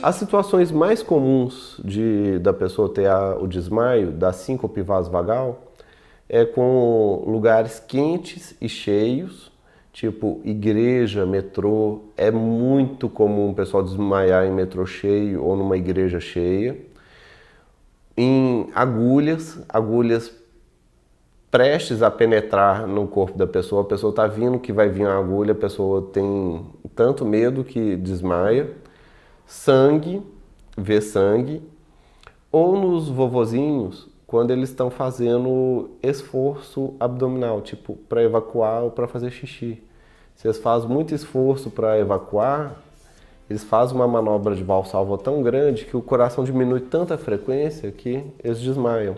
As situações mais comuns de, da pessoa ter a, o desmaio, da síncope vasovagal, é com lugares quentes e cheios, tipo igreja, metrô. É muito comum o pessoal desmaiar em metrô cheio ou numa igreja cheia. Em agulhas, agulhas prestes a penetrar no corpo da pessoa, a pessoa está vindo que vai vir a agulha, a pessoa tem tanto medo que desmaia. Sangue, ver sangue, ou nos vovozinhos, quando eles estão fazendo esforço abdominal, tipo para evacuar ou para fazer xixi. Se eles fazem muito esforço para evacuar, eles fazem uma manobra de valsalva tão grande que o coração diminui tanta frequência que eles desmaiam.